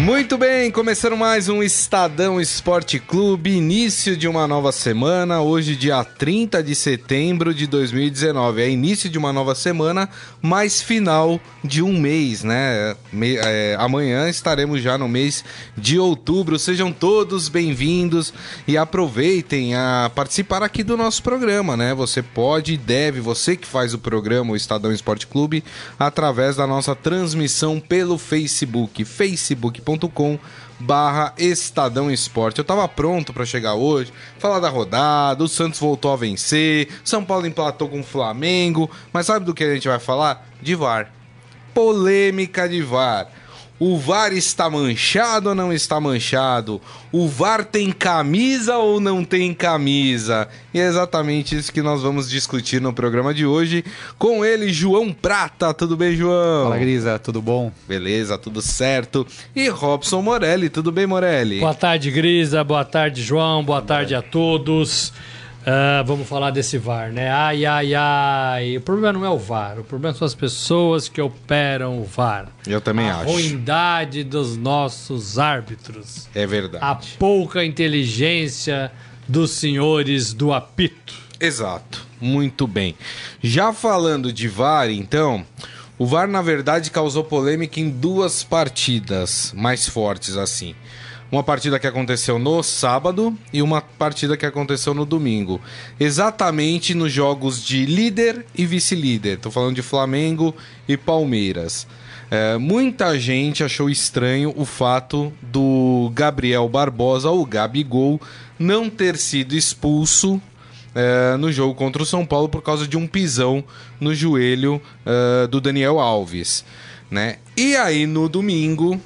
Muito bem, começando mais um Estadão Esporte Clube, início de uma nova semana, hoje dia 30 de setembro de 2019. É início de uma nova semana, mas final de um mês, né? Me, é, amanhã estaremos já no mês de outubro. Sejam todos bem-vindos e aproveitem a participar aqui do nosso programa, né? Você pode e deve, você que faz o programa, o Estadão Esporte Clube, através da nossa transmissão pelo Facebook, facebook facebook.com barra Estadão Esporte. Eu tava pronto para chegar hoje, falar da rodada, o Santos voltou a vencer, São Paulo empatou com o Flamengo, mas sabe do que a gente vai falar? De VAR. Polêmica de VAR. O VAR está manchado ou não está manchado? O VAR tem camisa ou não tem camisa? E é exatamente isso que nós vamos discutir no programa de hoje com ele, João Prata. Tudo bem, João? Fala, Grisa, tudo bom? Beleza, tudo certo. E Robson Morelli, tudo bem, Morelli? Boa tarde, Grisa. Boa tarde, João. Boa tarde a todos. Uh, vamos falar desse VAR, né? Ai, ai, ai. O problema não é o VAR, o problema são as pessoas que operam o VAR. Eu também a acho. A ruindade dos nossos árbitros. É verdade. A pouca inteligência dos senhores do apito. Exato, muito bem. Já falando de VAR, então. O VAR, na verdade, causou polêmica em duas partidas mais fortes assim. Uma partida que aconteceu no sábado e uma partida que aconteceu no domingo. Exatamente nos jogos de líder e vice-líder. Estou falando de Flamengo e Palmeiras. É, muita gente achou estranho o fato do Gabriel Barbosa, o Gabigol, não ter sido expulso é, no jogo contra o São Paulo por causa de um pisão no joelho é, do Daniel Alves. Né? E aí no domingo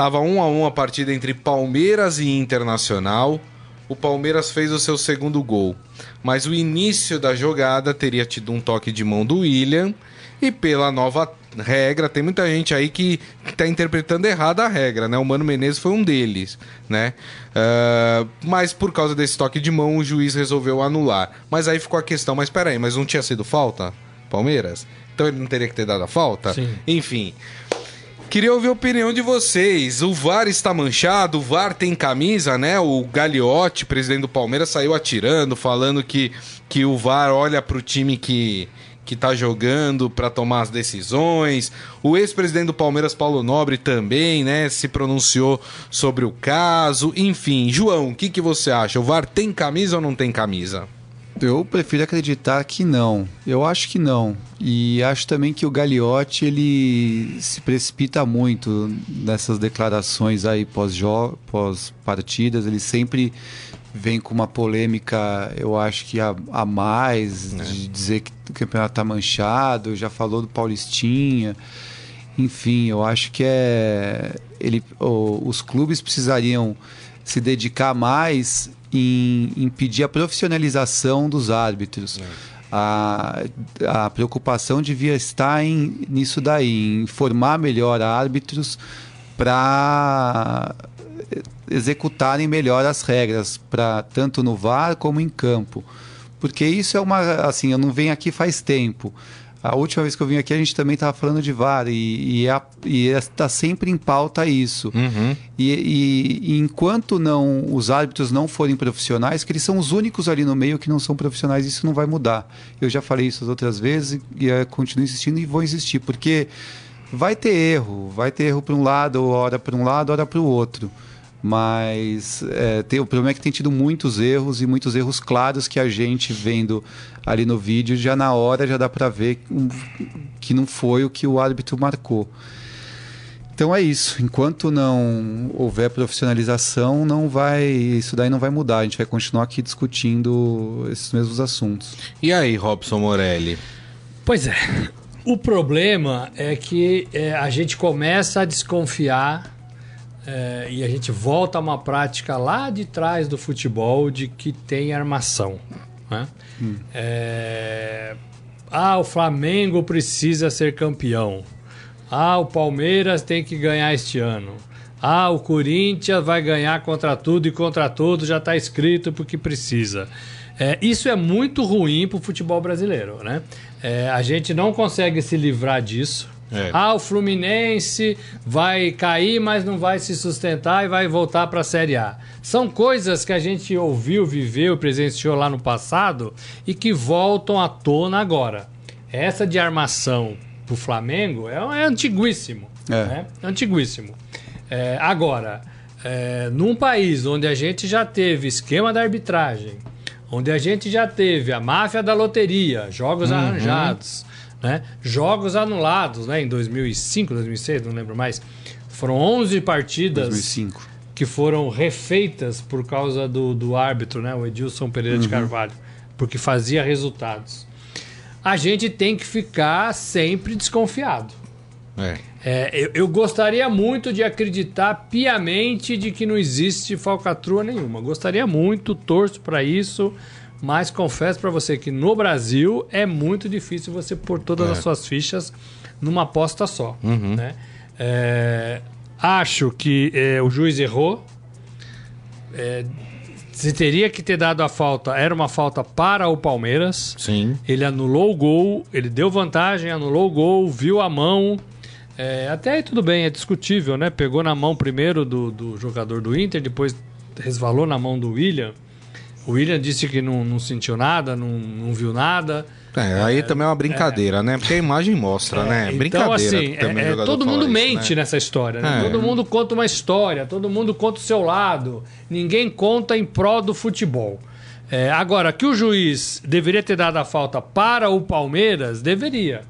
Tava um a um a partida entre Palmeiras e Internacional. O Palmeiras fez o seu segundo gol, mas o início da jogada teria tido um toque de mão do William e pela nova regra, tem muita gente aí que está interpretando errado a regra, né? O Mano Menezes foi um deles, né? Uh, mas por causa desse toque de mão, o juiz resolveu anular. Mas aí ficou a questão, mas peraí, mas não tinha sido falta? Palmeiras? Então ele não teria que ter dado a falta? Sim. Enfim. Queria ouvir a opinião de vocês. O VAR está manchado, o VAR tem camisa, né? O Gagliotti, presidente do Palmeiras, saiu atirando, falando que, que o VAR olha para o time que, que tá jogando para tomar as decisões. O ex-presidente do Palmeiras, Paulo Nobre, também, né, se pronunciou sobre o caso. Enfim, João, o que, que você acha? O VAR tem camisa ou não tem camisa? Eu prefiro acreditar que não. Eu acho que não. E acho também que o Gagliotti ele se precipita muito nessas declarações aí pós-partidas. Ele sempre vem com uma polêmica, eu acho que a, a mais, é. de dizer que o campeonato está manchado. Já falou do Paulistinha. Enfim, eu acho que é. Ele, os clubes precisariam se dedicar mais em, em pedir a profissionalização dos árbitros. É. A, a preocupação devia estar em, nisso daí, em formar melhor árbitros para executarem melhor as regras, para tanto no VAR como em campo. Porque isso é uma. Assim, eu não venho aqui faz tempo. A última vez que eu vim aqui, a gente também estava falando de VAR e está é, sempre em pauta isso. Uhum. E, e, e, enquanto não os árbitros não forem profissionais, que eles são os únicos ali no meio que não são profissionais, isso não vai mudar. Eu já falei isso as outras vezes e, e continuo insistindo e vou insistir, porque vai ter erro, vai ter erro para um lado, hora para um lado, hora para o outro. Mas é, tem, o problema é que tem tido muitos erros e muitos erros claros que a gente vendo ali no vídeo, já na hora já dá para ver que não foi o que o árbitro marcou. Então é isso. Enquanto não houver profissionalização, não vai, isso daí não vai mudar. A gente vai continuar aqui discutindo esses mesmos assuntos. E aí, Robson Morelli? Pois é. O problema é que é, a gente começa a desconfiar é, e a gente volta a uma prática lá de trás do futebol de que tem armação. Né? Hum. É... Ah, o Flamengo precisa ser campeão. Ah, o Palmeiras tem que ganhar este ano. Ah, o Corinthians vai ganhar contra tudo e contra todos, já está escrito porque precisa. É, isso é muito ruim para o futebol brasileiro, né? É, a gente não consegue se livrar disso. É. Ah, o Fluminense vai cair, mas não vai se sustentar e vai voltar para a Série A. São coisas que a gente ouviu, viveu, presenciou lá no passado e que voltam à tona agora. Essa de armação para o Flamengo é, é antiguíssimo. É. Né? Antiguíssimo. É, agora, é, num país onde a gente já teve esquema da arbitragem, onde a gente já teve a máfia da loteria, jogos uhum. arranjados, né? jogos anulados né? em 2005, 2006, não lembro mais. Foram 11 partidas 2005. que foram refeitas por causa do, do árbitro, né? o Edilson Pereira uhum. de Carvalho, porque fazia resultados. A gente tem que ficar sempre desconfiado. É. É, eu, eu, gostaria muito de acreditar piamente de que não existe falcatrua nenhuma. Gostaria muito, torço para isso, mas confesso para você que no Brasil é muito difícil você pôr todas é. as suas fichas numa aposta só. Uhum. Né? É, acho que é, o juiz errou. É, se teria que ter dado a falta, era uma falta para o Palmeiras. Sim. Ele anulou o gol, ele deu vantagem, anulou o gol, viu a mão é, até aí tudo bem, é discutível, né? Pegou na mão primeiro do, do jogador do Inter, depois resvalou na mão do William. O William disse que não, não sentiu nada, não, não viu nada. É, aí é, também é uma brincadeira, é, né? Porque a imagem mostra, né? Então, brincadeira. Assim, é, todo mundo isso, mente né? nessa história, né? É. Todo mundo conta uma história, todo mundo conta o seu lado. Ninguém conta em prol do futebol. É, agora, que o juiz deveria ter dado a falta para o Palmeiras, deveria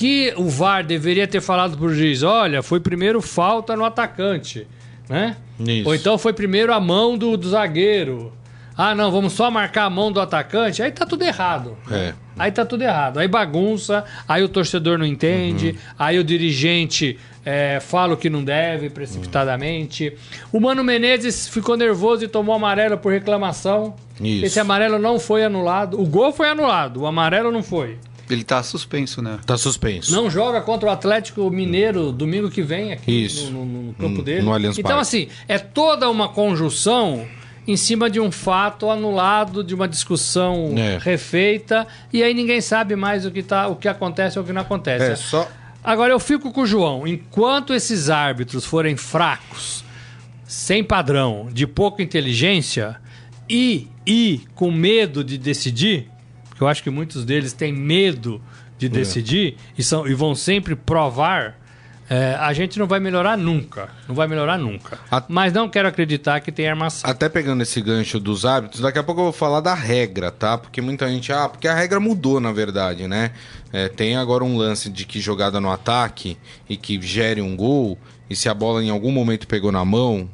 que o VAR deveria ter falado pro juiz, olha, foi primeiro falta no atacante, né? Isso. Ou então foi primeiro a mão do, do zagueiro. Ah, não, vamos só marcar a mão do atacante. Aí tá tudo errado. É. Aí tá tudo errado. Aí bagunça, aí o torcedor não entende, uhum. aí o dirigente é, fala o que não deve precipitadamente. Uhum. O Mano Menezes ficou nervoso e tomou amarelo por reclamação. Isso. Esse amarelo não foi anulado. O gol foi anulado, o amarelo não foi. Ele tá suspenso, né? Tá suspenso. Não joga contra o Atlético Mineiro domingo que vem aqui Isso. No, no, no campo dele. No Allianz então, assim, é toda uma conjunção em cima de um fato anulado, de uma discussão é. refeita, e aí ninguém sabe mais o que, tá, o que acontece ou o que não acontece. É, só... Agora eu fico com o João. Enquanto esses árbitros forem fracos, sem padrão, de pouca inteligência e, e com medo de decidir, eu acho que muitos deles têm medo de é. decidir é. e, são, e vão sempre provar, é, a gente não vai melhorar nunca. Não vai melhorar nunca. A... Mas não quero acreditar que tem armação. Até pegando esse gancho dos hábitos, daqui a pouco eu vou falar da regra, tá? Porque muita gente. Ah, porque a regra mudou, na verdade, né? É, tem agora um lance de que jogada no ataque e que gere um gol, e se a bola em algum momento pegou na mão,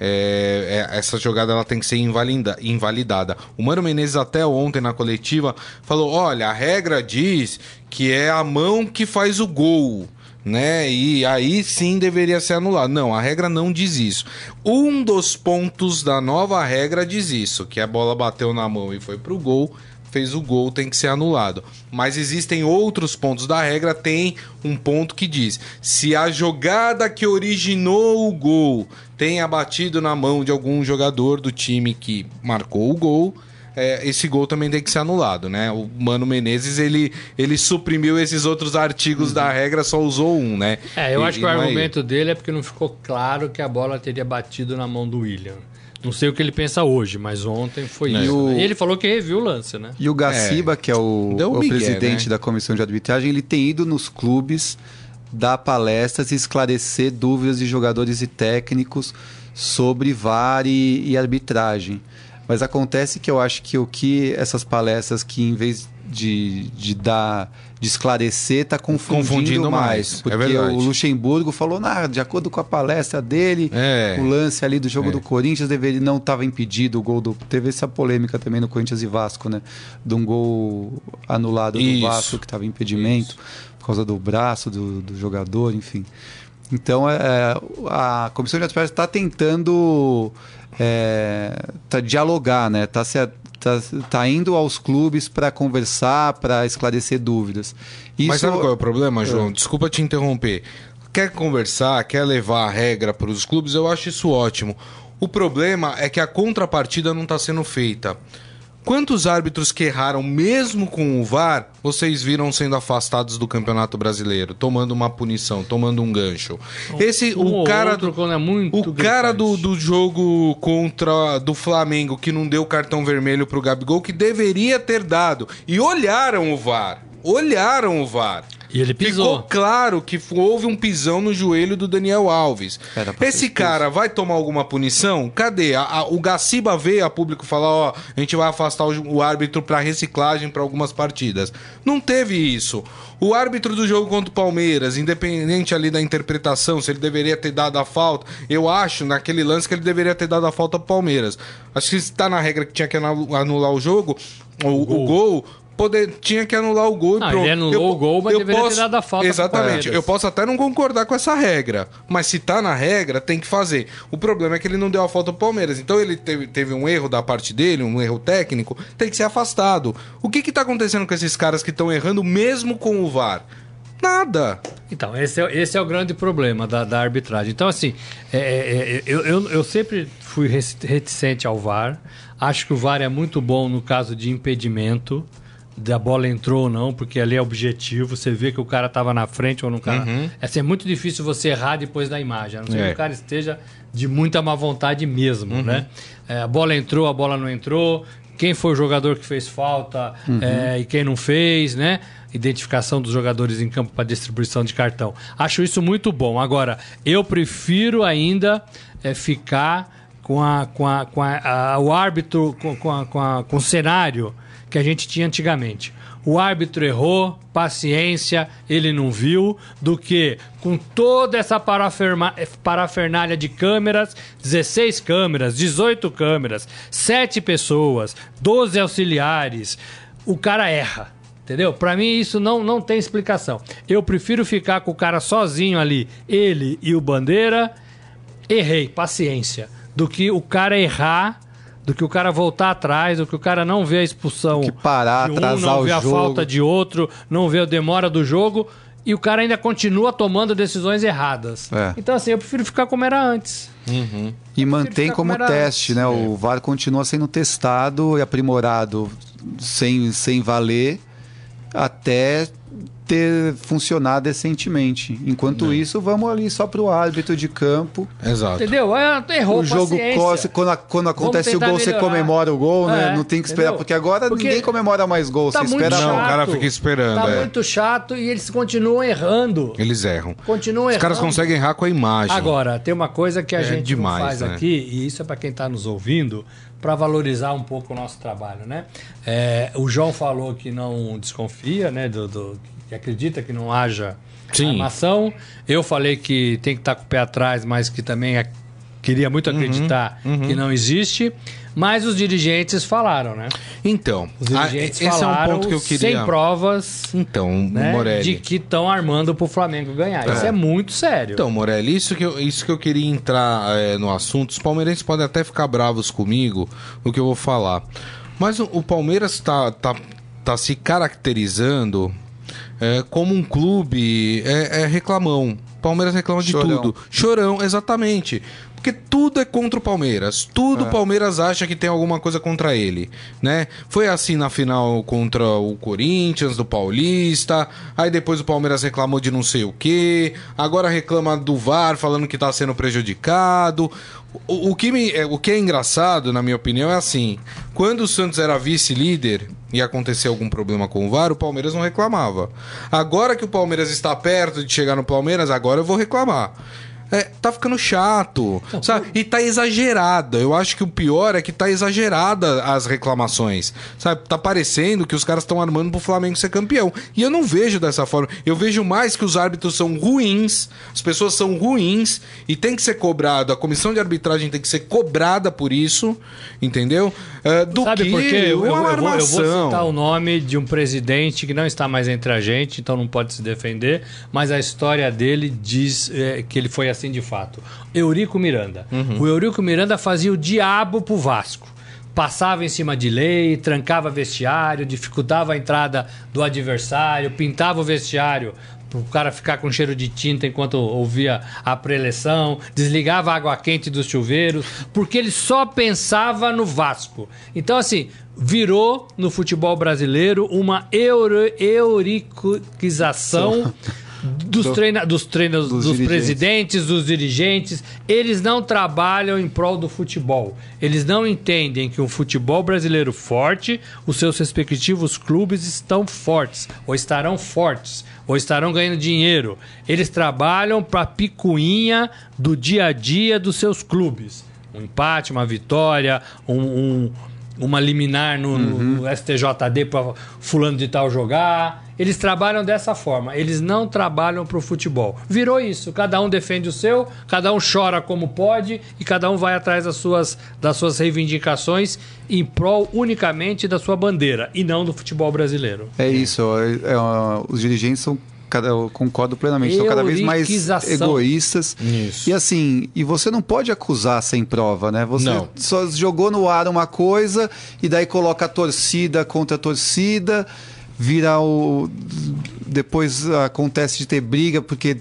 é, é, essa jogada ela tem que ser invalida, invalidada. O Mano Menezes até ontem na coletiva falou: olha, a regra diz que é a mão que faz o gol. Né? E aí sim deveria ser anulado. Não, a regra não diz isso. Um dos pontos da nova regra diz isso: que a bola bateu na mão e foi pro gol fez o gol tem que ser anulado. Mas existem outros pontos da regra, tem um ponto que diz: se a jogada que originou o gol tenha batido na mão de algum jogador do time que marcou o gol, é, esse gol também tem que ser anulado, né? O Mano Menezes, ele, ele suprimiu esses outros artigos uhum. da regra, só usou um, né? É, eu e, acho que o é argumento é dele é porque não ficou claro que a bola teria batido na mão do William. Não sei o que ele pensa hoje, mas ontem foi é. isso. O... Né? E ele falou que reviu o lance, né? E o Gaciba, é. que é o, o Miguel, presidente né? da comissão de arbitragem, ele tem ido nos clubes dar palestras e esclarecer dúvidas de jogadores e técnicos sobre VAR e, e arbitragem. Mas acontece que eu acho que o que essas palestras que em vez de, de dar de esclarecer está confundindo, confundindo, mais. mais. É porque é o Luxemburgo falou, nah, de acordo com a palestra dele, é. o lance ali do jogo é. do Corinthians deveria, não estava impedido o gol do. Teve essa polêmica também no Corinthians e Vasco, né? De um gol anulado Isso. do Vasco que estava impedimento Isso. por causa do braço do, do jogador, enfim. Então é, é a comissão de arbitragem está tentando é, tá, dialogar, né? Está se tá, tá indo aos clubes para conversar, para esclarecer dúvidas. Isso... Mas sabe qual é o problema, João? É. Desculpa te interromper. quer conversar, quer levar a regra para os clubes, eu acho isso ótimo. O problema é que a contrapartida não está sendo feita. Quantos árbitros que erraram mesmo com o VAR vocês viram sendo afastados do Campeonato Brasileiro, tomando uma punição, tomando um gancho? Esse Um o cara do é muito o cara do, gritante. do jogo contra do Flamengo que não deu cartão vermelho pro Gabigol que deveria ter dado e olharam o VAR. Olharam o VAR. E ele pisou. Ficou claro que houve um pisão no joelho do Daniel Alves. Esse cara vai tomar alguma punição? Cadê? A- a- o Gaciba veio a público falar: ó, a gente vai afastar o, o árbitro para reciclagem para algumas partidas. Não teve isso. O árbitro do jogo contra o Palmeiras, independente ali da interpretação, se ele deveria ter dado a falta, eu acho naquele lance que ele deveria ter dado a falta pro Palmeiras. Acho que está na regra que tinha que anu- anular o jogo, o, o gol. Poder, tinha que anular o gol Não, pronto. ele anulou o gol, mas deveria ter dado a falta Exatamente. Eu posso até não concordar com essa regra, mas se tá na regra, tem que fazer. O problema é que ele não deu a falta pro Palmeiras. Então ele teve, teve um erro da parte dele, um erro técnico, tem que ser afastado. O que que tá acontecendo com esses caras que estão errando mesmo com o VAR? Nada. Então, esse é, esse é o grande problema da, da arbitragem. Então, assim, é, é, é, eu, eu, eu sempre fui reticente ao VAR. Acho que o VAR é muito bom no caso de impedimento. Da bola entrou ou não, porque ali é objetivo. Você vê que o cara estava na frente ou no cara. É, assim, é muito difícil você errar depois da imagem. A não ser É. que o cara esteja de muita má vontade mesmo, né? É, a bola entrou, a bola não entrou. Quem foi o jogador que fez falta é, e quem não fez, né? Identificação dos jogadores em campo para distribuição de cartão. Acho isso muito bom. Agora, eu prefiro ainda é, ficar com, a, com, a, com a, a- o árbitro, com, com, com, a- com o cenário que a gente tinha antigamente. O árbitro errou, paciência, ele não viu, do que com toda essa parafernália de câmeras, 16 câmeras, 18 câmeras, 7 pessoas, 12 auxiliares, o cara erra. Entendeu? Pra mim isso não, não tem explicação. Eu prefiro ficar com o cara sozinho ali, ele e o Bandeira, errei, paciência, do que o cara errar, do que o cara voltar atrás, do que o cara não ver a expulsão que parar, de um, atrasar não o ver a jogo. falta de outro, não ver a demora do jogo e o cara ainda continua tomando decisões erradas. É. Então assim, eu prefiro ficar como era antes. E mantém como como teste, né? O VAR continua sendo testado e aprimorado sem, sem valer até ter funcionado decentemente. Enquanto isso, vamos ali só pro árbitro de campo. Exato. Entendeu? É, errou, o jogo coce, quando, quando acontece o gol, você melhorar. comemora o gol, né? É, Não tem que esperar, entendeu? porque agora Porque ninguém comemora mais gol, Tá você espera Não, o cara fica esperando, Tá é. muito chato e eles continuam errando. Eles erram. Continuam Os errando. caras conseguem errar com a imagem. Agora, tem uma coisa que a É gente demais, não faz né? aqui, e isso é para quem está nos ouvindo, para valorizar um pouco o nosso trabalho, né? É, o João falou que não desconfia, né? Do, do- que acredita que não haja Sim. armação. Eu falei que tem que estar com o pé atrás, mas que também é- queria muito Uhum, acreditar que não existe. Mas os dirigentes falaram, né? Então, Os dirigentes esse falaram é um ponto que eu queria. sem provas Então, né, Morelli. de que estão armando para o Flamengo ganhar. Isso é muito sério. Então, Morelli, isso que eu, isso que eu queria entrar é, no assunto. Os palmeirenses podem até ficar bravos comigo no que eu vou falar. Mas o, o Palmeiras tá, tá, tá se caracterizando é, como um clube é, é reclamão. Palmeiras reclama de Chorão. tudo. Chorão, exatamente. Porque tudo é contra o Palmeiras. Tudo o Palmeiras acha que tem alguma coisa contra ele, né? Foi assim na final contra o Corinthians, do Paulista. Aí depois o Palmeiras reclamou de não sei o quê. Agora reclama do VAR, falando que tá sendo prejudicado. O, o que me, é, o que é engraçado, na minha opinião, é assim: quando o Santos era vice-líder e acontecer algum problema com o VAR, o Palmeiras não reclamava. Agora que o Palmeiras está perto de chegar no Palmeiras, agora eu vou reclamar. É, tá ficando chato, sabe? E tá exagerada. Eu acho que o pior é que tá exagerada as reclamações, sabe? Tá parecendo que os caras estão armando pro Flamengo ser campeão. E eu não vejo dessa forma. Eu vejo mais que os árbitros são ruins, as pessoas são ruins e tem que ser cobrado. A comissão de arbitragem tem que ser cobrada por isso, entendeu? É, do Sabe que por quê? Eu, eu- eu vou, eu vou citar o nome de um presidente que não está mais entre a gente, então não pode se defender, mas a história dele diz é, que ele foi assim de fato. Eurico Miranda. Uhum. O Eurico Miranda fazia o diabo pro Vasco. Passava em cima de lei, trancava vestiário, dificultava a entrada do adversário, pintava o vestiário o cara ficar com cheiro de tinta enquanto ouvia a preleção, desligava a água quente dos chuveiros, porque ele só pensava no Vasco. Então, assim, virou no futebol brasileiro uma euro, euriquização dos, treina, dos, treina, dos, dos presidentes, dos dirigentes. Eles não trabalham em prol do futebol. Eles não entendem que um futebol brasileiro forte, os seus respectivos clubes estão fortes, ou estarão fortes, ou estarão ganhando dinheiro. Eles trabalham para a picuinha do dia a dia dos seus clubes. Um empate, uma vitória, um, um uma liminar no, uhum. no STJD para fulano de tal jogar. Eles trabalham dessa forma. Eles não trabalham para o futebol. Virou isso. Cada um defende o seu, cada um chora como pode e cada um vai atrás das suas, das suas reivindicações em prol unicamente da sua bandeira e não do futebol brasileiro. É isso. É, é, os dirigentes são cada, eu concordo plenamente, são cada vez mais egoístas. Isso. E assim, e você não pode acusar sem prova, né? Você não. só jogou no ar uma coisa e daí coloca a torcida contra a torcida, vira o. Depois acontece de ter briga porque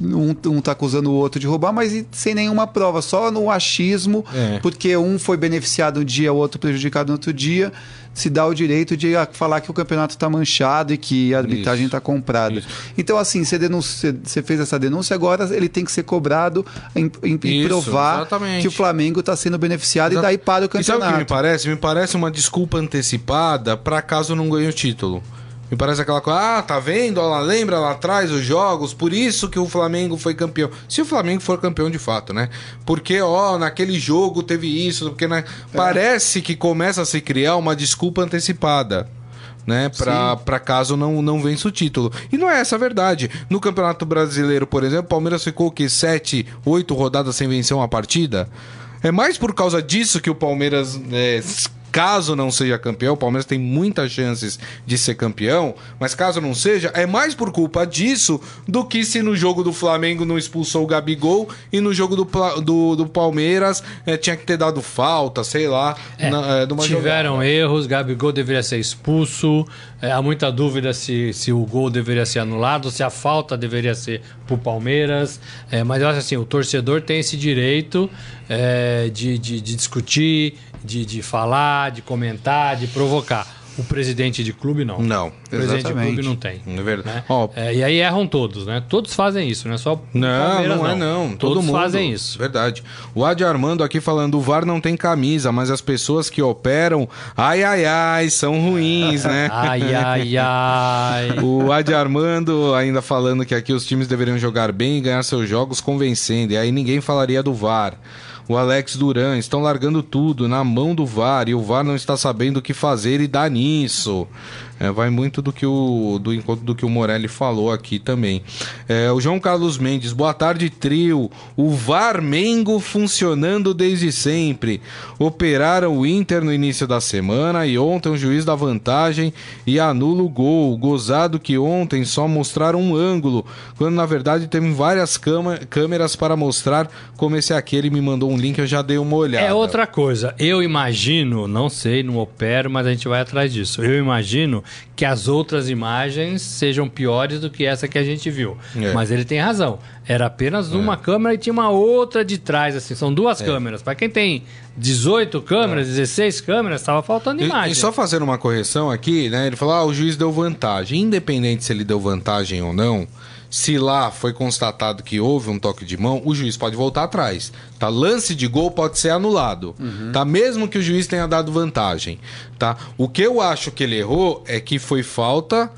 um, um tá acusando o outro de roubar, mas sem nenhuma prova, só no achismo, é. porque um foi beneficiado um dia, o outro prejudicado no outro dia se dá o direito de falar que o campeonato está manchado e que a arbitragem está comprada. Isso. Então, assim, você, denuncia, você fez essa denúncia, agora ele tem que ser cobrado em, em, em provar exatamente. que o Flamengo está sendo beneficiado Exato. e daí para o campeonato. E sabe o que me parece? Me parece uma desculpa antecipada para caso não ganhe o título. Me parece aquela coisa, ah, tá vendo? Ela lembra lá atrás os jogos, por isso que o Flamengo foi campeão. Se o Flamengo for campeão de fato, né? Porque, ó, naquele jogo teve isso, porque né? é. parece que começa a se criar uma desculpa antecipada. Né, para caso não, não vença o título. E não é essa a verdade. No Campeonato Brasileiro, por exemplo, o Palmeiras ficou que sete, oito rodadas sem vencer uma partida. É mais por causa disso que o Palmeiras é, caso não seja campeão, o Palmeiras tem muitas chances de ser campeão, mas caso não seja, é mais por culpa disso do que se no jogo do Flamengo não expulsou o Gabigol e no jogo do, do, do Palmeiras é, tinha que ter dado falta, sei lá. É, na, é, tiveram jogada. erros, Gabigol deveria ser expulso, é, há muita dúvida se, se o gol deveria ser anulado, se a falta deveria ser pro Palmeiras, é, mas eu acho assim, o torcedor tem esse direito é, de, de, de discutir, de, de falar, de comentar, de provocar. O presidente de clube não. Não. O presidente exatamente. de clube não tem. É verdade. Né? Oh. É, e aí erram todos, né? Todos fazem isso, não é só Não, Palmeiras, não é não. Todo todos mundo. fazem isso. Verdade. O Adi Armando aqui falando, o VAR não tem camisa, mas as pessoas que operam, ai ai ai, são ruins, né? ai ai ai. o Adi Armando ainda falando que aqui os times deveriam jogar bem e ganhar seus jogos convencendo, e aí ninguém falaria do VAR o Alex Duran estão largando tudo na mão do VAR e o VAR não está sabendo o que fazer e dá nisso. É, vai muito do que o do encontro do que o Morelli falou aqui também. É, o João Carlos Mendes, boa tarde, trio. O VAR Mengo funcionando desde sempre. Operaram o Inter no início da semana e ontem o juiz dá vantagem e anula o gol. Gozado que ontem só mostraram um ângulo, quando na verdade tem várias câmeras para mostrar como esse aqui. Ele me mandou um link, eu já dei uma olhada. É outra coisa. Eu imagino, não sei, não opero, mas a gente vai atrás disso. Eu imagino que as outras imagens sejam piores do que essa que a gente viu. É. Mas ele tem razão. Era apenas uma é. câmera e tinha uma outra de trás, assim. São duas é. câmeras. Para quem tem 18 câmeras, 16 é. câmeras, estava faltando imagem. E, e, só fazendo uma correção aqui, né? Ele falou: ah, o juiz deu vantagem. Independente se ele deu vantagem ou não se lá foi constatado que houve um toque de mão, o juiz pode voltar atrás. Tá? Lance de gol pode ser anulado. Uhum. Tá? Mesmo que o juiz tenha dado vantagem. Tá? O que eu acho que ele errou é que foi falta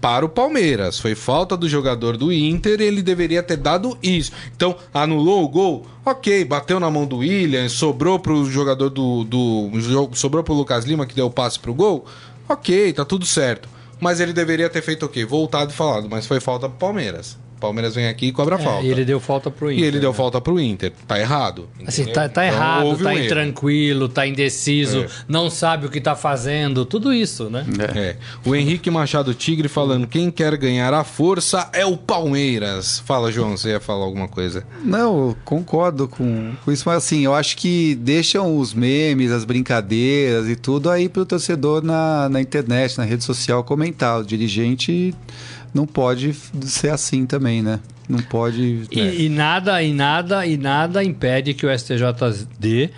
para o Palmeiras. Foi falta do jogador do Inter e ele deveria ter dado isso. Então, anulou o gol? Ok, bateu na mão do William, sobrou para o jogador do, do. Sobrou para o Lucas Lima que deu o passe para o gol? Ok, tá tudo certo mas ele deveria ter feito o quê? Voltado e falado, mas foi falta pro Palmeiras. Palmeiras vem aqui e cobra é, falta. E ele deu falta pro Inter. E ele né? deu falta pro Inter. Tá errado. Assim, tá, tá então, errado, tá um intranquilo, tá indeciso, é. não sabe o que tá fazendo, tudo isso, né? É. é. O Henrique Machado Tigre falando: quem quer ganhar a força é o Palmeiras. Fala, João, você ia falar alguma coisa? Não, concordo com, com isso, mas assim, eu acho que deixam os memes, as brincadeiras e tudo aí pro torcedor na, na internet, na rede social comentar. O dirigente não pode ser assim também, né? Não pode. E, é. e nada, e nada, e nada impede que o STJD,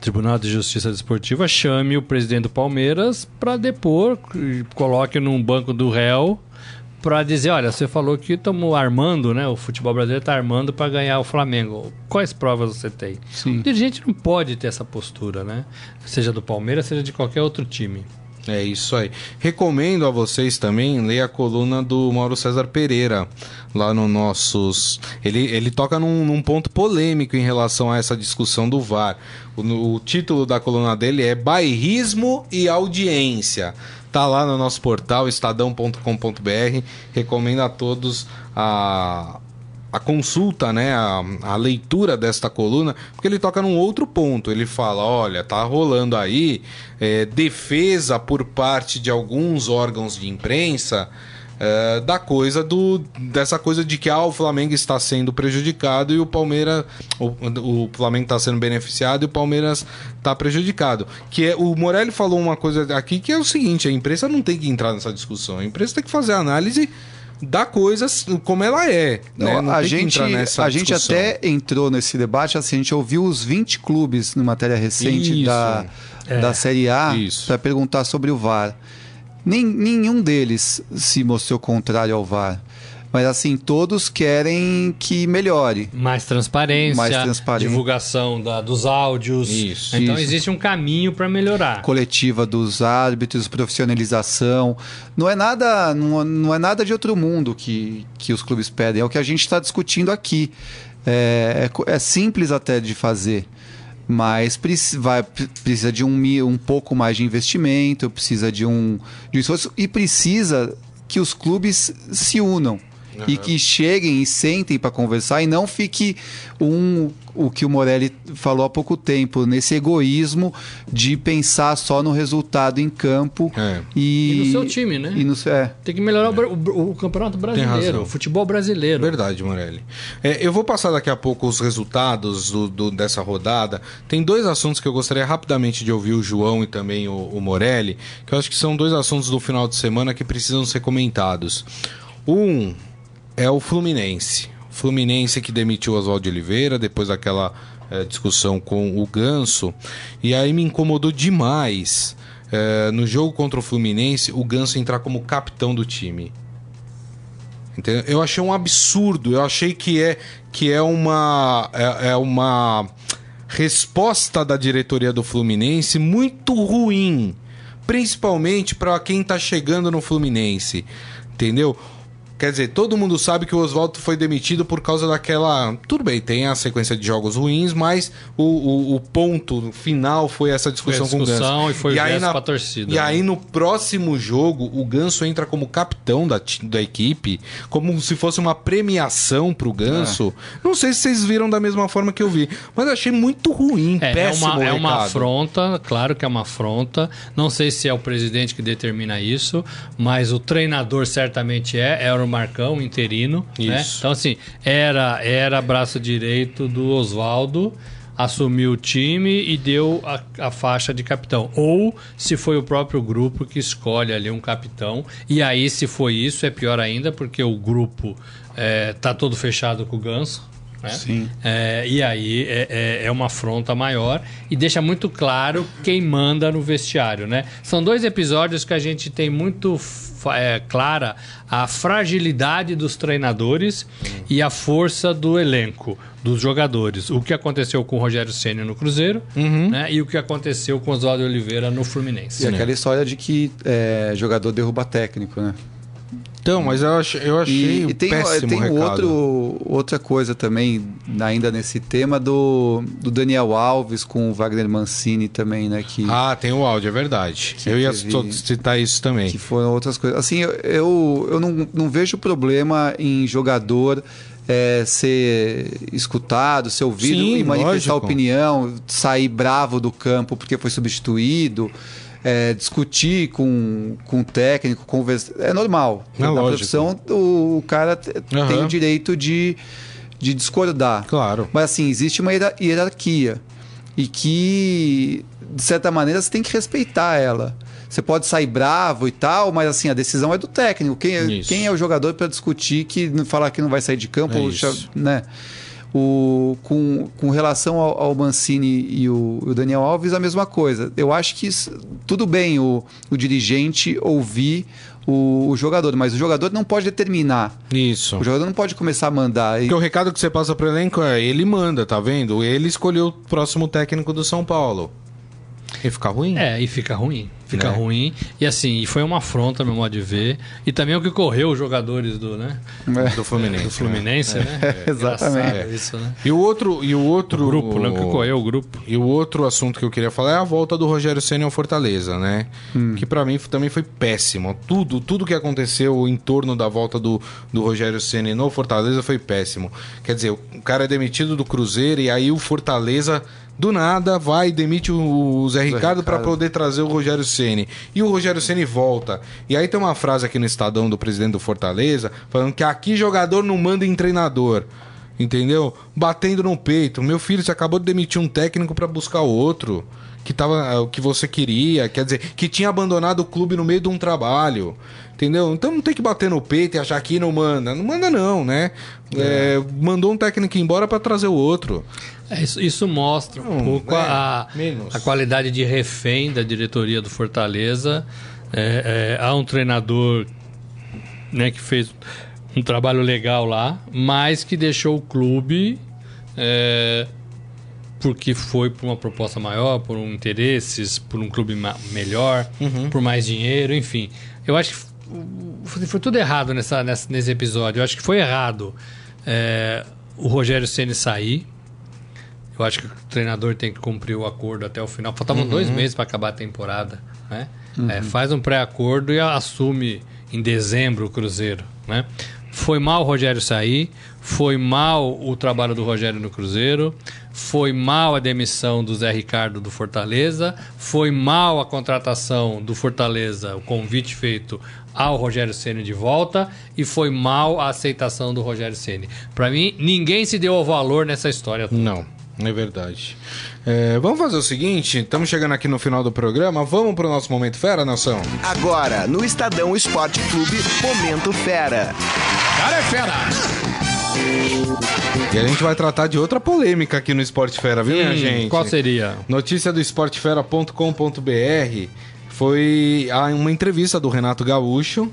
Tribunal de Justiça Desportiva, chame o presidente do Palmeiras para depor, e coloque num banco do réu para dizer, olha, você falou que estamos armando, né? O futebol brasileiro está armando para ganhar o Flamengo. Quais provas você tem? Sim. O dirigente não pode ter essa postura, né? Seja do Palmeiras, seja de qualquer outro time. É isso aí. Recomendo a vocês também ler a coluna do Mauro César Pereira, lá no nossos. Ele, ele toca num, num ponto polêmico em relação a essa discussão do VAR. O, o título da coluna dele é Bairrismo e Audiência. Tá lá no nosso portal, estadão.com.br. Recomendo a todos a, a consulta, né, a, a, leitura desta coluna, porque ele toca num outro ponto. Ele fala: olha, tá rolando aí é, defesa por parte de alguns órgãos de imprensa. É, da coisa do dessa coisa de que ah, o Flamengo está sendo prejudicado e o Palmeiras o, o Flamengo está sendo beneficiado e o Palmeiras está prejudicado que é o Morelli falou uma coisa aqui que é o seguinte a imprensa não tem que entrar nessa discussão a imprensa tem que fazer análise da coisa como ela é. Não, né? não a gente, a gente até entrou nesse debate, assim, a gente ouviu os 20 clubes, numa matéria recente Isso. da, É. da Série A, para perguntar sobre o VAR. Nem, nenhum deles se mostrou contrário ao VAR. Mas, assim, todos querem que melhore. Mais transparência, Mais transparência. divulgação da- dos áudios. Isso. Então Isso. existe um caminho para melhorar. coletiva dos árbitros, profissionalização. Não é nada, não, não é nada de outro mundo que, que os clubes pedem, é o que a gente está discutindo aqui. É, é é simples até de fazer, mas vai- precisa de um, um pouco mais de investimento, precisa de um, de um esforço e precisa que os clubes se unam. E que cheguem e sentem para conversar e não fique um o que o Morelli falou há pouco tempo, nesse egoísmo de pensar só no resultado em campo É. e, E no seu time, né? E no, é. Tem que melhorar o bra- o, o campeonato brasileiro, o futebol brasileiro. Verdade, Morelli. É, eu vou passar daqui a pouco os resultados do- do- dessa rodada. Tem dois assuntos que eu gostaria rapidamente de ouvir o João e também o, o Morelli, que eu acho que são dois assuntos do final de semana que precisam ser comentados. Um é o Fluminense. Fluminense que demitiu Oswaldo Oliveira depois daquela eh, discussão com o Ganso. E aí me incomodou demais eh, no jogo contra o Fluminense o Ganso entrar como capitão do time. Entendeu? Eu achei um absurdo. Eu achei que é que é uma é, é uma resposta da diretoria do Fluminense muito ruim, principalmente para quem tá chegando no Fluminense. Entendeu? Quer dizer, todo mundo sabe que o Oswaldo foi demitido por causa daquela. Tudo bem, tem a sequência de jogos ruins, mas o, o, o ponto final foi essa discussão, Foi discussão com o Ganso. e foi o aí na- torcida, E né? aí no próximo jogo, o Ganso entra como capitão da, da equipe, como se fosse uma premiação pro Ganso. Não sei se vocês viram da mesma forma que eu vi, mas achei muito ruim, É, é péssimo uma, é uma afronta, claro que é uma afronta. Não sei se é o presidente que determina isso, mas o treinador certamente é, era o Marcão, interino. né? Isso. Então, assim, era, era braço direito do Oswaldo, assumiu o time e deu a, a faixa de capitão. Ou se foi o próprio grupo que escolhe ali um capitão. E aí, se foi isso, é pior ainda, porque o grupo é, tá todo fechado com o Ganso. Né? Sim. É, e aí é, é- é uma afronta maior e deixa muito claro quem manda no vestiário, né? São dois episódios que a gente tem muito é, clara a fragilidade dos treinadores e a força do elenco, dos jogadores. O que aconteceu com o Rogério Ceni no Cruzeiro né? e o que aconteceu com o Oswaldo Oliveira no Fluminense. E aquela história de que é, jogador derruba técnico, né? Então, mas eu achei, eu achei E, e tem, péssimo tem recado. outro, outra coisa também, ainda nesse tema, do, do Daniel Alves com o Wagner Mancini também, né? Que, Ah, tem o áudio, é verdade. Eu ia teve- citar isso também. que foram outras coisas. Assim, eu, eu, eu não, não vejo problema em jogador é, ser escutado, ser ouvido Sim, e manifestar lógico. opinião, sair bravo do campo porque foi substituído. É, discutir com, com o técnico, conversar. É normal. É Na lógico. profissão, o, o cara Aham. tem o direito de, de discordar. Claro. Mas assim, existe uma hierar- hierarquia. E que, de certa maneira, você tem que respeitar ela. você pode sair bravo e tal, mas assim, a decisão é do técnico. Quem, é- quem é o jogador para discutir que falar que não vai sair de campo, É ou né? O, com, com relação ao, ao Mancini e o, o Daniel Alves, a mesma coisa. Eu acho que isso- tudo bem o, o dirigente ouvir o, o jogador, mas o jogador não pode determinar. Isso. O jogador não pode começar a mandar. E- Porque o recado que você passa pro elenco é ele manda, tá vendo? Ele escolheu o próximo técnico do São Paulo. E fica ruim? É, e fica ruim. Fica Né? ruim. E assim, e foi uma afronta, meu modo de ver. E também o que correu os jogadores do, né? Do Fluminense. Do Fluminense, né? É, exatamente. Isso, né? E o outro, e o outro O grupo, né? O que correu o grupo. E o outro assunto que eu queria falar é a volta do Rogério Ceni ao Fortaleza, né? Que pra mim também foi péssimo. Tudo, tudo que aconteceu em torno da volta do, do Rogério Ceni no Fortaleza foi péssimo. Quer dizer, o cara é demitido do Cruzeiro e aí o Fortaleza do nada vai e demite o Zé Ricardo para poder trazer o Rogério Ceni. E o Rogério Ceni volta. E aí tem uma frase aqui no Estadão do presidente do Fortaleza falando que aqui jogador não manda em treinador. Entendeu? Batendo no peito. Meu filho, você acabou de demitir um técnico para buscar outro. Que tava é, o que você queria, quer dizer, que tinha abandonado o clube no meio de um trabalho. Entendeu? Então não tem que bater no peito e achar que não manda. Não manda, não, né? É, mandou um técnico embora para trazer o outro. É, isso, isso mostra um Hum, pouco é, a, a qualidade de refém da diretoria do Fortaleza. É, é, há um treinador né, que fez um trabalho legal lá, mas que deixou o clube é, porque foi por uma proposta maior, por um interesses, por um clube melhor, Uhum. por mais dinheiro, enfim. Eu acho que foi, tudo errado nessa, nessa- nesse episódio. Eu acho que foi errado é, o Rogério Ceni sair. Eu acho que o treinador tem que cumprir o acordo até o final. Faltavam dois meses para acabar a temporada. Né? É, faz um pré-acordo e assume em dezembro o Cruzeiro. Né? Foi mal o Rogério sair, foi mal o trabalho do Rogério no Cruzeiro, foi mal a demissão do Zé Ricardo do Fortaleza, foi mal a contratação do Fortaleza, o convite feito ao Rogério Ceni de volta e foi mal a aceitação do Rogério Ceni. Para mim, ninguém se deu ao valor nessa história toda. Não, é verdade. É, vamos fazer o seguinte: estamos chegando aqui no final do programa. Vamos pro nosso Momento Fera, Nelson? Agora, no Estadão Esporte Clube, Momento Fera. Cara é fera! E a gente vai tratar de outra polêmica aqui no Esporte Fera, viu, minha Hum, gente? Qual seria? Notícia do esportefera.com.br foi a- uma entrevista do Renato Gaúcho,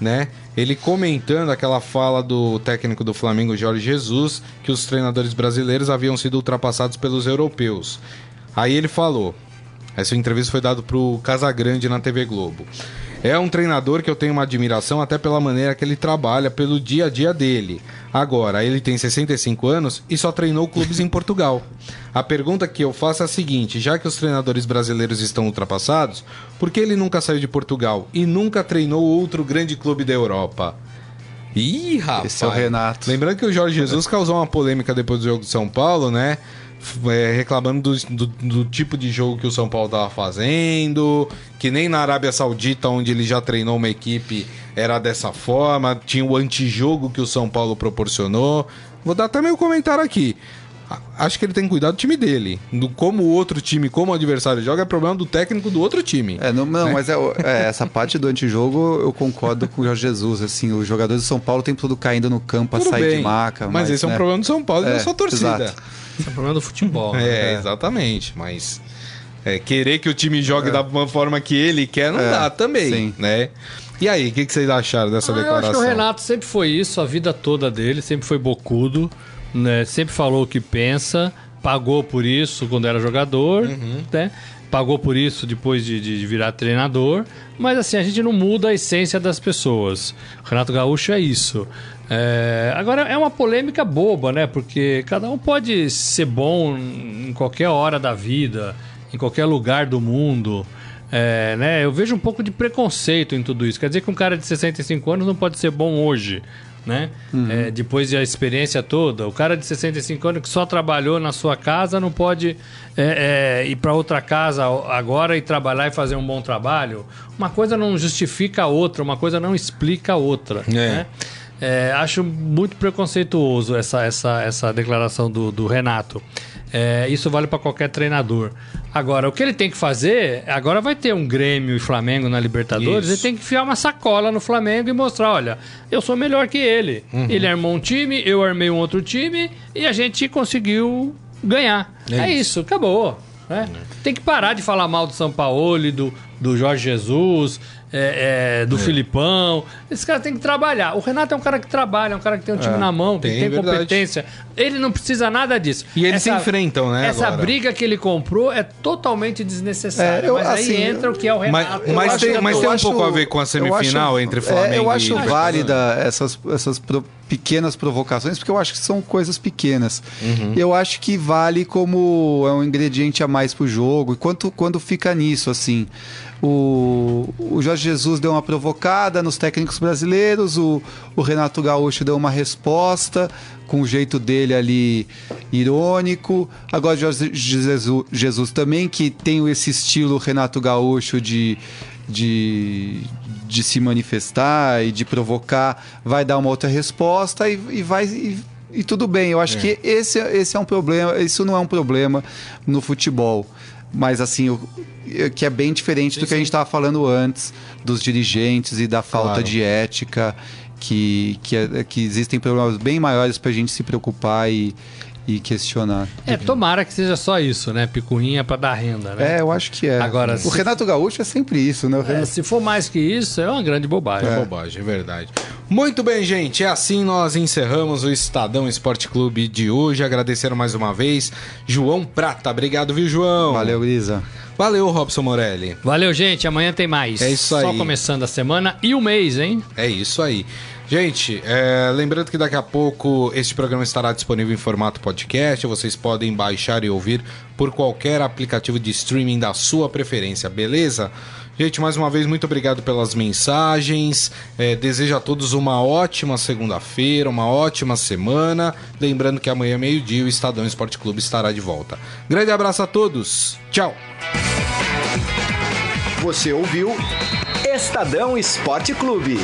né? Ele comentando aquela fala do técnico do Flamengo, Jorge Jesus, que os treinadores brasileiros haviam sido ultrapassados pelos europeus. Aí ele falou: essa entrevista foi dada pro Casagrande na TV Globo. É um treinador que eu tenho uma admiração até pela maneira que ele trabalha, pelo dia a dia dele. Agora, ele tem 65 anos e só treinou clubes em Portugal. A pergunta que eu faço é a seguinte: já que os treinadores brasileiros estão ultrapassados, por que ele nunca saiu de Portugal e nunca treinou outro grande clube da Europa? Ih, rapaz. Esse é o Renato. Lembrando que o Jorge Jesus causou uma polêmica depois do jogo de São Paulo, né? É, reclamando do, do- do tipo de jogo que o São Paulo tava fazendo, que nem na Arábia Saudita, onde ele já treinou uma equipe, era dessa forma, tinha o antijogo que o São Paulo proporcionou. Vou dar até meu comentário aqui. A- Acho que ele tem que cuidar do time dele. Do como o outro time, como o adversário joga, é problema do técnico do outro time. É, não, não Né? mas é, é, essa parte do antijogo eu concordo com o Jorge Jesus. Assim, os jogadores do São Paulo tem tudo caindo no campo a Tudo sair bem, de maca. mas, esse é um né? problema do São Paulo e da É, sua torcida. exato. Esse é o problema do futebol. né? É, exatamente. Mas é, querer que o time jogue da uma forma que ele quer não É, dá também, sim. né? E aí, o que, que vocês acharam dessa Ah, eu declaração? acho que o Renato sempre foi isso, a vida toda dele, sempre foi bocudo, né? Sempre falou o que pensa, pagou por isso quando era jogador, né? Pagou por isso depois de, de virar treinador, mas assim, a gente não muda a essência das pessoas. Renato Gaúcho é isso. É, agora é uma polêmica boba, né? Porque cada um pode ser bom em qualquer hora da vida, em qualquer lugar do mundo. É, né? Eu vejo um pouco de preconceito em tudo isso. Quer dizer que um cara de 65 anos não pode ser bom hoje, né? É, depois da experiência toda. O cara de 65 anos que só trabalhou na sua casa não pode é, é, ir para outra casa agora e trabalhar e fazer um bom trabalho. Uma coisa não justifica a outra, uma coisa não explica a outra. É. Né? É, acho muito preconceituoso essa, essa, essa declaração do, do Renato. É, isso vale para qualquer treinador. Agora, o que ele tem que fazer, agora vai ter um Grêmio e Flamengo na Libertadores, Isso. ele tem que enfiar uma sacola no Flamengo e mostrar, olha, eu sou melhor que ele. Uhum. Ele armou um time, eu armei um outro time e a gente conseguiu ganhar. É É, isso. isso. acabou. né? Tem que parar de falar mal do São Paulo, do, do Jorge Jesus, é, é, do Filipão. Esse cara tem que trabalhar. O Renato é um cara que trabalha, é um cara que tem um time na mão, que tem, tem, verdade. competência. Ele não precisa nada disso. E eles se enfrentam, né, Essa agora. briga que ele comprou é totalmente desnecessária. É, eu- mas aí assim, entra o que é o Mas, Renato. mas acho- tem, mas eu tem um acho- pouco a ver com a eu semifinal acho- entre é, Flamengo eu acho e... válida essas, essas pro- pequenas provocações, porque eu acho que são coisas pequenas. Uhum. Eu acho que vale como é um ingrediente a mais pro jogo. E quanto, quando fica nisso, assim. O, o Jorge Jesus deu uma provocada nos técnicos brasileiros, o, o Renato Gaúcho deu uma resposta com o jeito dele ali irônico. Agora o Jorge Jesus, Jesus também, que tem esse estilo Renato Gaúcho de, de, de se manifestar e de provocar, vai dar uma outra resposta e, e vai. E, e tudo bem, eu acho que esse, esse é um problema, isso não é um problema no futebol. Mas assim, o- que é bem diferente do que a gente estava falando antes, dos dirigentes e da falta Claro. de ética, que, que, é- que existem problemas bem maiores para a gente se preocupar e, e questionar. É, tomara que seja só isso, né? Picuinha pra dar renda, né? É, eu acho que é. Agora, o se- Renato Gaúcho é sempre isso, né? É, Renato- se for mais que isso, é uma grande bobagem. É bobagem, é verdade. Muito bem, gente. É assim nós encerramos o Estadão Esporte Clube de hoje. Agradecendo mais uma vez João Prata. Obrigado, viu, João? Valeu, Grisa. Valeu, Robson Morelli. Valeu, gente. Amanhã tem mais. É isso Só aí. começando a semana e o mês, hein? É isso aí. Gente, é, lembrando que daqui a pouco este programa estará disponível em formato podcast. Vocês podem baixar e ouvir por qualquer aplicativo de streaming da sua preferência, beleza? Gente, mais uma vez, muito obrigado pelas mensagens. É, desejo a todos uma ótima segunda-feira, uma ótima semana. Lembrando que amanhã, meio-dia, o Estadão Esporte Clube estará de volta. Grande abraço a todos. Tchau. Você ouviu Estadão Esporte Clube.